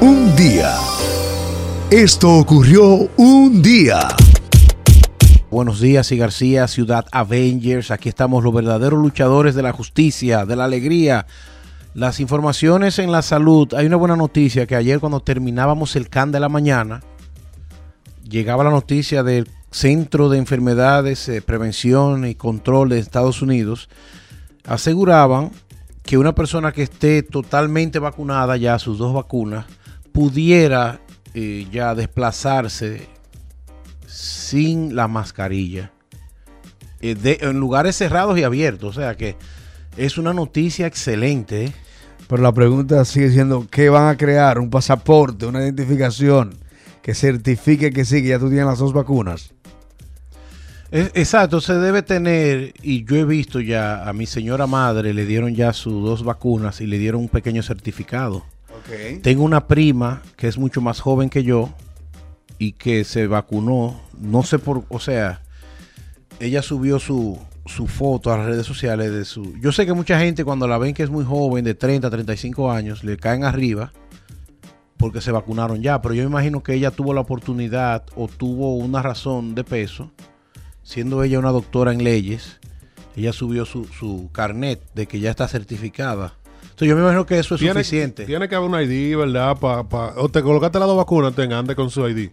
Un día. Esto ocurrió un día. Buenos días y García, Ciudad Avengers. Aquí estamos los verdaderos luchadores de la justicia, de la alegría. Las informaciones en la salud. Hay una buena noticia que ayer cuando terminábamos el CAN de la mañana, llegaba la noticia del Centro de Enfermedades, eh, Prevención y Control de Estados Unidos. Aseguraban que una persona que esté totalmente vacunada ya, sus dos vacunas, pudiera eh, ya desplazarse sin la mascarilla eh, de- en lugares cerrados y abiertos. O sea que es una noticia excelente. Pero la pregunta sigue siendo, ¿qué van a crear? ¿Un pasaporte, una identificación que certifique que sí, que ya tú tienes las dos vacunas? Es- exacto, se debe tener, y yo he visto ya a mi señora madre, le dieron ya sus dos vacunas y le dieron un pequeño certificado. Tengo una prima que es mucho más joven que yo y que se vacunó, no sé por, o sea, ella subió su, su foto a las redes sociales de su... Yo sé que mucha gente cuando la ven que es muy joven, de 30, 35 años, le caen arriba porque se vacunaron ya, pero yo me imagino que ella tuvo la oportunidad o tuvo una razón de peso, siendo ella una doctora en leyes, ella subió su, su carnet de que ya está certificada. Entonces yo me imagino que eso es Tiene, suficiente. tiene que haber un ID, ¿verdad? Pa, pa- o te colocaste las dos vacunas, tenga, ande con su ID.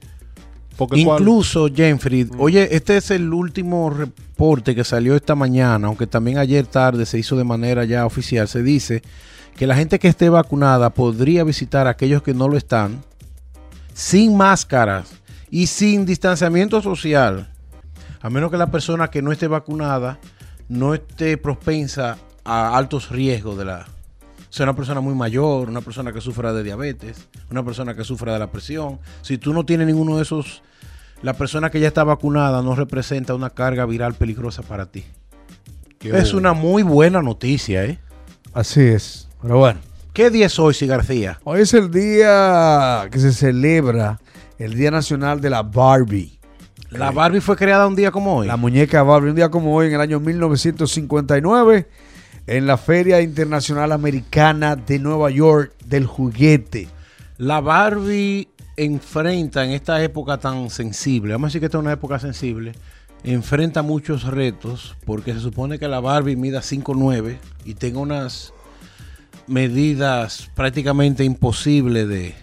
Porque Incluso, Jenfrey, oye, este es el último reporte que salió esta mañana, aunque también ayer tarde se hizo de manera ya oficial. Se dice que la gente que esté vacunada podría visitar a aquellos que no lo están sin máscaras y sin distanciamiento social, a menos que la persona que no esté vacunada no esté propensa a altos riesgos de la... O sea, una persona muy mayor, una persona que sufra de diabetes, una persona que sufra de la presión. Si tú no tienes ninguno de esos, la persona que ya está vacunada no representa una carga viral peligrosa para ti. Qué Es una muy buena noticia, ¿eh? Así es. Pero bueno, ¿Qué día es hoy, Si García? hoy es el día que se celebra el Día Nacional de la Barbie. La Barbie fue creada un día como hoy. La muñeca Barbie, un día como hoy, en el año 1959, en la Feria Internacional Americana de Nueva York del Juguete. La Barbie enfrenta en esta época tan sensible, vamos a decir que esta es una época sensible, enfrenta muchos retos porque se supone que la Barbie mida 5'9 y tenga unas medidas prácticamente imposibles de,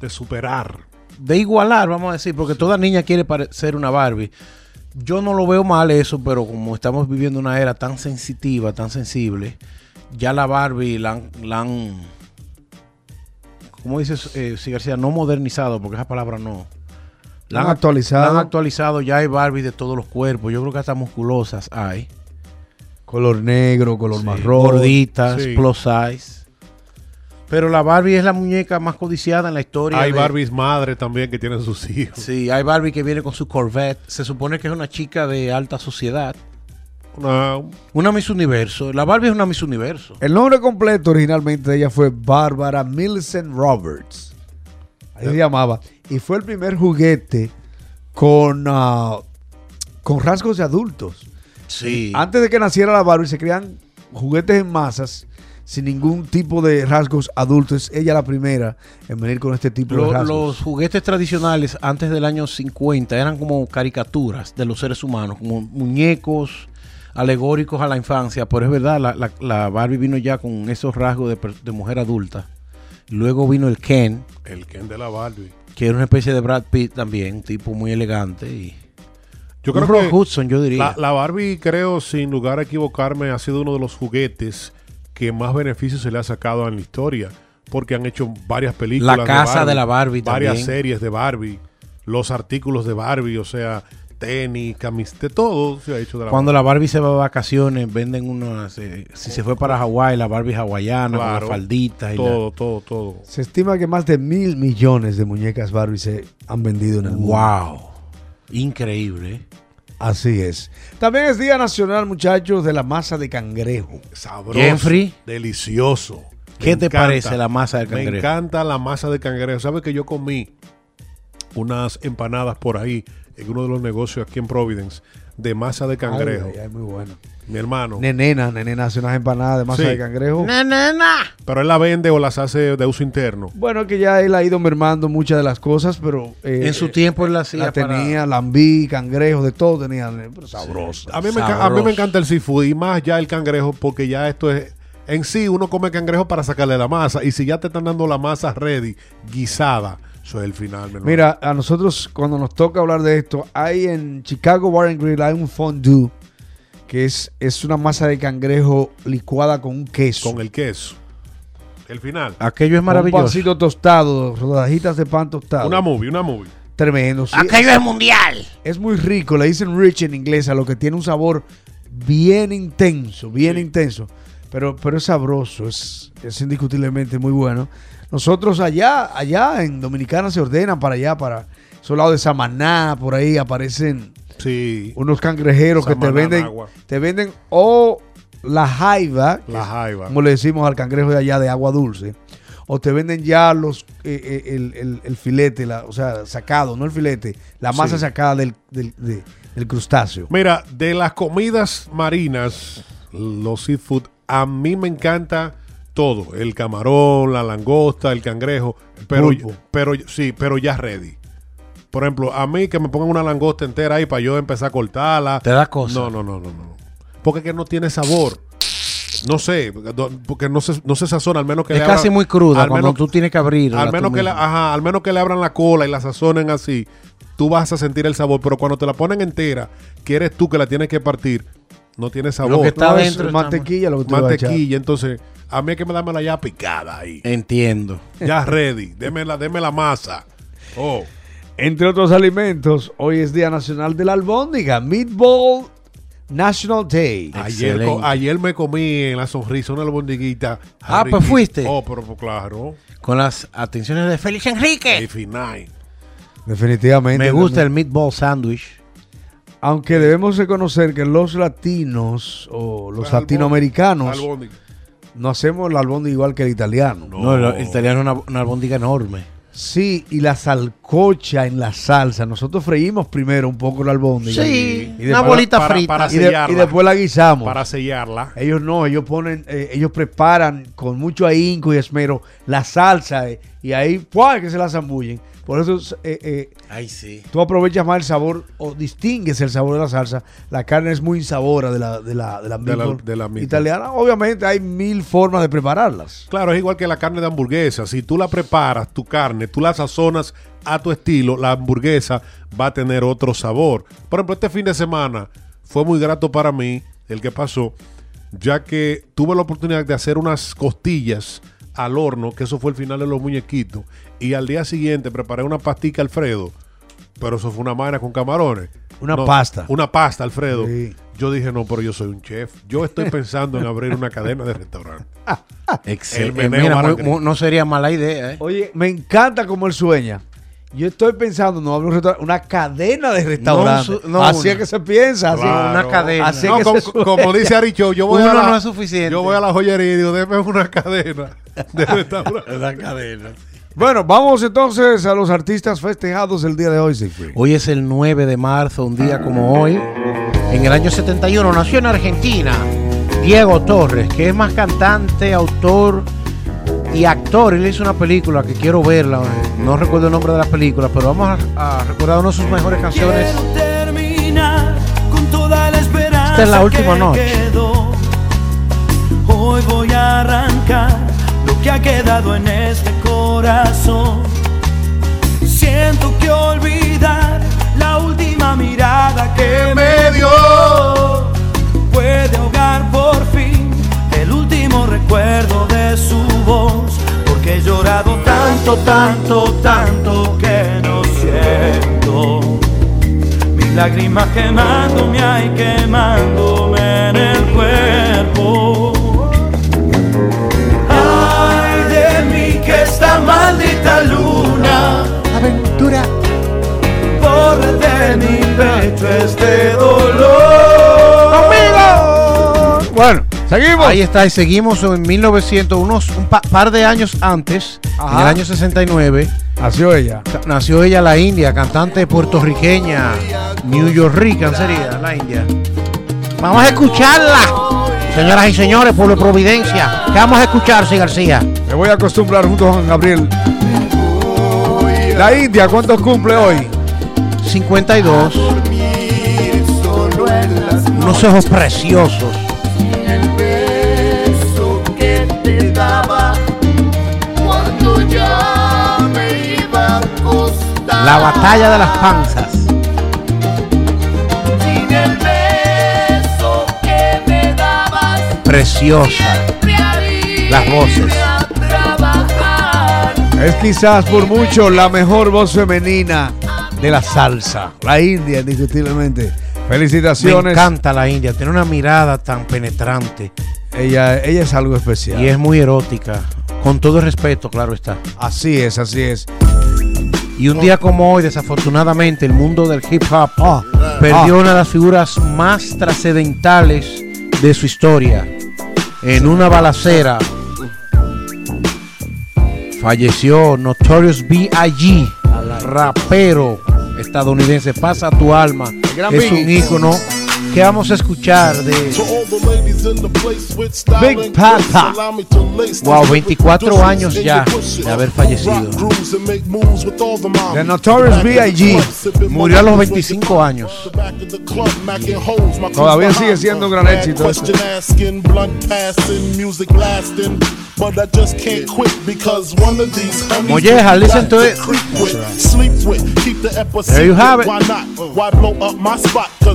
de superar. de igualar, vamos a decir, porque toda niña quiere parecer una Barbie. Yo no lo veo mal eso, pero como estamos viviendo una era tan sensitiva, tan sensible, ya la Barbie la han, la han ¿cómo dices, eh, García? No modernizado, porque esa palabra no. La han actualizado. La han actualizado, ya hay Barbie de todos los cuerpos. Yo creo que hasta musculosas hay. Color negro, color Sí, marrón. Gorditas, Sí. plus size. Pero la Barbie es la muñeca más codiciada en la historia. Hay de- Barbies madre también que tienen sus hijos. Sí, hay Barbie que viene con su Corvette. Se supone que es una chica de alta sociedad. Una- Una Miss Universo. La Barbie es una Miss Universo. El nombre completo originalmente de ella fue Bárbara Millicent Roberts. Ahí se llamaba. Y fue el primer juguete con, ah, con rasgos de adultos. Sí. Antes de que naciera la Barbie se crean juguetes en masas sin ningún tipo de rasgos adultos. Ella la primera en venir con este tipo Lo- de rasgos. los juguetes tradicionales antes del año 50 eran como caricaturas de los seres humanos, como muñecos alegóricos a la infancia. Pero es verdad, la, la- la Barbie vino ya con esos rasgos de, per- de mujer adulta. Luego vino el Ken, el Ken de la Barbie. que era una especie de Brad Pitt también, un tipo muy elegante. Y Yo creo que Hudson, yo diría. la, la Barbie, creo, sin lugar a equivocarme, ha sido uno de los juguetes que más beneficios se le ha sacado en la historia. Porque han hecho varias películas. La casa de la Barbie Varias también. series de Barbie. Los artículos de Barbie, o sea, tenis, camiseta, todo se ha hecho de la Cuando la Barbie se va de vacaciones, venden unas. eh, si se fue para Hawái, la Barbie hawaiana, con las falditas y la- Todo, todo, todo. Se estima que más de mil millones de muñecas Barbie se han vendido en el mundo. ¡Wow! Increíble. Así es. También es Día Nacional, muchachos, de la masa de cangrejo. Sabroso. Jeffrey. Delicioso. ¿Qué Me te encanta. parece la masa Me cangrejo? encanta la masa de cangrejo. ¿Sabes que yo comí unas empanadas por ahí en uno de los negocios aquí en Providence? De masa de cangrejo. Ay, ay, muy bueno. Mi hermano. Nenena, Nenena hace unas empanadas de masa Sí. de cangrejo. Pero él la vende o las hace de uso interno. Bueno, que ya él ha ido mermando muchas de las cosas, pero... eh, En su tiempo él la hacía la para- tenía, lambí, cangrejo, de todo tenía. Pero sabroso. A mí, me, a mí me encanta el seafood y más ya el cangrejo porque ya esto es... En sí uno come cangrejo para sacarle la masa y si ya te están dando la masa ready, guisada, eso es el final. mi hermano. Mira, a nosotros cuando nos toca hablar de esto, hay en Chicago Bar and Grill hay un fondue que es, es una masa de cangrejo licuada con un queso. Con el queso. El final. Aquello es Con un maravilloso. pancito tostado, rodajitas de pan tostado. Una movie, una movie. Tremendo. sí. Aquello es mundial. Es muy rico, le dicen rich en inglés, a lo que tiene un sabor bien intenso, bien intenso. Pero, pero es sabroso, es, es indiscutiblemente muy bueno. Nosotros allá, allá en Dominicana se ordenan para allá, para esos lados de Samaná, por ahí aparecen Sí. unos cangrejeros que te venden, Nagua. te venden o la jaiba, La jaiba. como le decimos al cangrejo de allá de agua dulce, o te venden ya los eh, eh, el, el- el filete, la- o sea, sacado, no el filete, la masa Sí. sacada del, del, de- del crustáceo. Mira, de las comidas marinas, los seafood, a mí me encanta todo. El camarón, la langosta, el cangrejo. Pero, pulpo. pero sí, pero ya ready. Por ejemplo, a mí que me pongan una langosta entera ahí para yo empezar a cortarla. Te da cosa. No, no, no, no, no. Porque que no tiene sabor. No sé, porque no se, no se sazona, al menos que Es le casi abran- muy cruda al cuando menos- tú tienes que abrirla. al menos que le, ajá, al menos que le abran la cola y la sazonen así, tú vas a sentir el sabor, pero cuando te la ponen entera, que eres tú que la tienes que partir, no tiene sabor. Lo que está No, es dentro está mantequilla lo que echar. mantequilla, entonces a mí hay que me dármela ya picada ahí. Entiendo. Ya ready, deme la, deme la masa. Oh, Entre otros alimentos, hoy es Día Nacional de la Albóndiga, Meatball National Day. ayer, ayer me comí en la sonrisa una albondiguita. Ah, pues riquita. fuiste. Oh, pero pues, claro. Con las atenciones de Félix Enrique. Definitivamente. Me gusta el meatball sandwich. Aunque debemos reconocer que los latinos o los latinoamericanos albóndiga. no hacemos la albóndiga igual que el italiano. No. No, el, italiano es una, una albóndiga enorme. Sí, y la salcocha en la salsa. Nosotros freímos primero un poco la albóndiga. Sí, Y una bolita para- frita. para Y, de- sellarla. y después la guisamos. Para sellarla. Ellos no, ellos ponen, eh, ellos preparan con mucho ahínco y esmero la salsa eh, y ahí, ¡pua! que se la zambullen. Por eso eh, eh, Ay, sí. tú aprovechas más el sabor o distingues el sabor de la salsa. La carne es muy insabora de la, de la, de la, De la- de italiana. Obviamente hay mil formas de prepararlas. Claro, es igual que la carne de hamburguesa. Si tú la preparas, tu carne, tú la sazonas a tu estilo, la hamburguesa va a tener otro sabor. Por ejemplo, este fin de semana fue muy grato para mí el que pasó, ya que tuve la oportunidad de hacer unas costillas al horno, que eso fue el final de los muñequitos, y al día siguiente preparé una pastica Alfredo, pero eso fue una maina con camarones. Una pasta. Una pasta, Alfredo. Sí. Yo dije, no, pero yo soy un chef. Yo estoy pensando en abrir una cadena de restaurante. Excelente. Muy- no sería mala idea, ¿eh? Oye, me encanta cómo él sueña. Yo estoy pensando, no abrir un restaurante, una cadena de restaurantes. su- no así una. es que se piensa. así. Claro. una cadena. Así No, que como, se sueña. como dice Aricho, yo voy a la, no es suficiente. Yo voy a la joyería y digo, déme una cadena de restaurante. La cadena. Bueno, vamos entonces a los artistas festejados el día de hoy, Siegfried. Hoy es el 9 de marzo, un día como hoy. En el año 71 nació en Argentina Diego Torres, que es más cantante, autor y actor. Él hizo una película que quiero verla, eh, no recuerdo el nombre de la película, pero vamos a, a recordar una de sus mejores canciones. Con toda la Esta es la última que noche. quedó. Hoy voy a arrancar lo que ha quedado en este corazón. Siento que olvidar la última mirada que me dio puede ahogar por fin el último recuerdo de su Porque he llorado tanto, tanto, tanto que no siento. Mis lágrimas quemándome, ay, quemándome Bueno, seguimos. Ahí está, y seguimos en 1900, unos un pa- par de años antes, en el año 69, Nació ella. nació ella la India, cantante puertorriqueña, New York sería la India. Vamos a escucharla, señoras y señores, pueblo de Providencia. ¿Qué vamos a escuchar, sí, García? Me voy a acostumbrar junto a Juan Gabriel. La India, ¿cuántos cumple hoy? 52, unos ojos preciosos. La batalla de las panzas. Sin el beso que me dabas, Preciosa. Las voces. Es quizás por mucho la mejor voz femenina de la salsa. La India, indiscutiblemente. Me Felicitaciones. encanta la India, tiene una mirada tan penetrante Ella, ella es algo especial. y es muy erótica. Con todo el respeto, claro está. Así es, así es. Y un día como hoy, desafortunadamente, el mundo del hip hop Ah, perdió ah. una de las figuras más trascendentales de su historia. En una balacera falleció Notorious B.I.G., rapero estadounidense. Pasa tu alma. Es un ícono que vamos a escuchar de Big Papa. Wow, 24 años ya de haber fallecido. The Notorious B.I.G. Murió a los 25 años. Todavía sigue siendo un gran éxito. Molleja, listen to it. There you have it.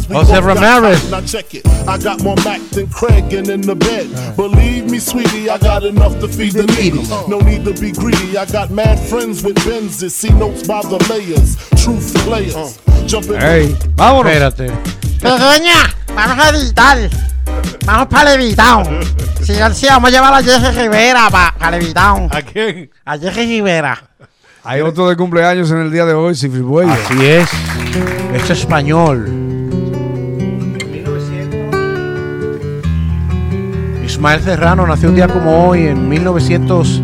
Jose Ramirez. Now check it. I got more Mac than Craig and in the bed. Believe me, sweetie, I got enough to feed the needy. No need to be greedy. I got mad friends with Benzes. See notes by the layers. Truth players. Jumping Hey, vámonos. Espérate. Pequeña, vamos a editar. Vamos para Levitown. Sí, sí, vamos a llevar a Jerry Rivera para Levitown. ¿A quién? A Jerry Rivera. Hay otro de cumpleaños en el día de hoy, Cifri Buey. Así es. Es español. Ismael Serrano nació un día como hoy, en 1900.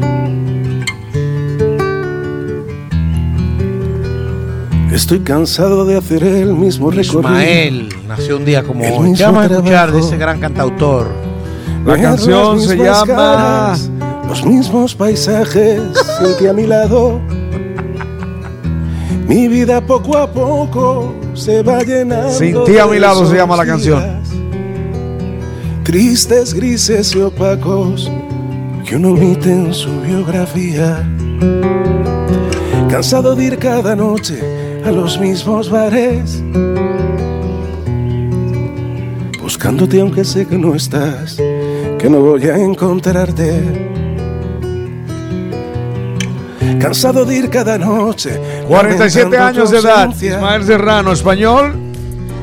Estoy cansado de hacer el mismo recorrido. Ismael nació un día como El hoy. ¿Qué mismo vamos a escuchar de ese gran cantautor? La canción se llama- caras, los mismos paisajes, sin ti a mi lado. Mi vida poco a poco se va llenando. Sin ti a mi lado se llama la canción. Tristes, grises y opacos que uno omite en su biografía. Cansado de ir cada noche a los mismos bares. Buscándote aunque sé que no estás, que no voy a encontrarte. Cansado de ir cada noche. 47 lamentando años de edad. Ismael Serrano, español,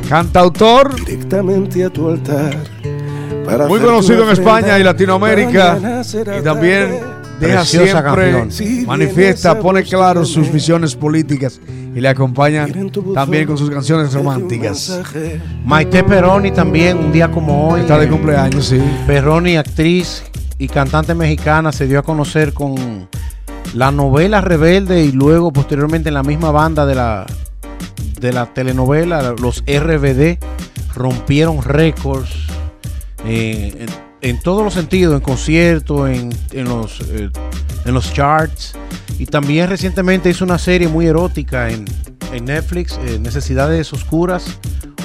cantautor, Directamente a tu altar. Para muy conocido en España y Latinoamérica. Y también deja siempre, canción. manifiesta, pone claro sus visiones políticas y le acompaña también con sus canciones románticas. Maite Peroni también, un día como hoy. Está de cumpleaños, sí. Peroni, actriz y cantante mexicana, se dio a conocer con la novela Rebelde y luego posteriormente en la misma banda de la, de la telenovela, los RBD, rompieron récords en, en todos los sentidos, en conciertos, en, en los, eh, en los charts. Y también recientemente hizo una serie muy erótica en, en Netflix, eh, Necesidades Oscuras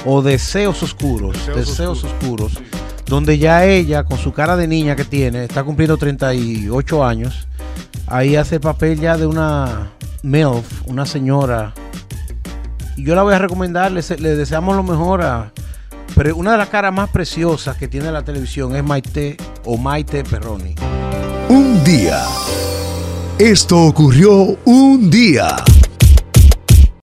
o Deseos Oscuros. Deseos, Oscuros. Donde ya ella, con su cara de niña que tiene, está cumpliendo 38 años, ahí hace el papel ya de una MILF, una señora. Y yo la voy a recomendar, le, le deseamos lo mejor a... Pero una de las caras más preciosas que tiene la televisión es Maite o Maite Perroni. Un día. Esto ocurrió un día.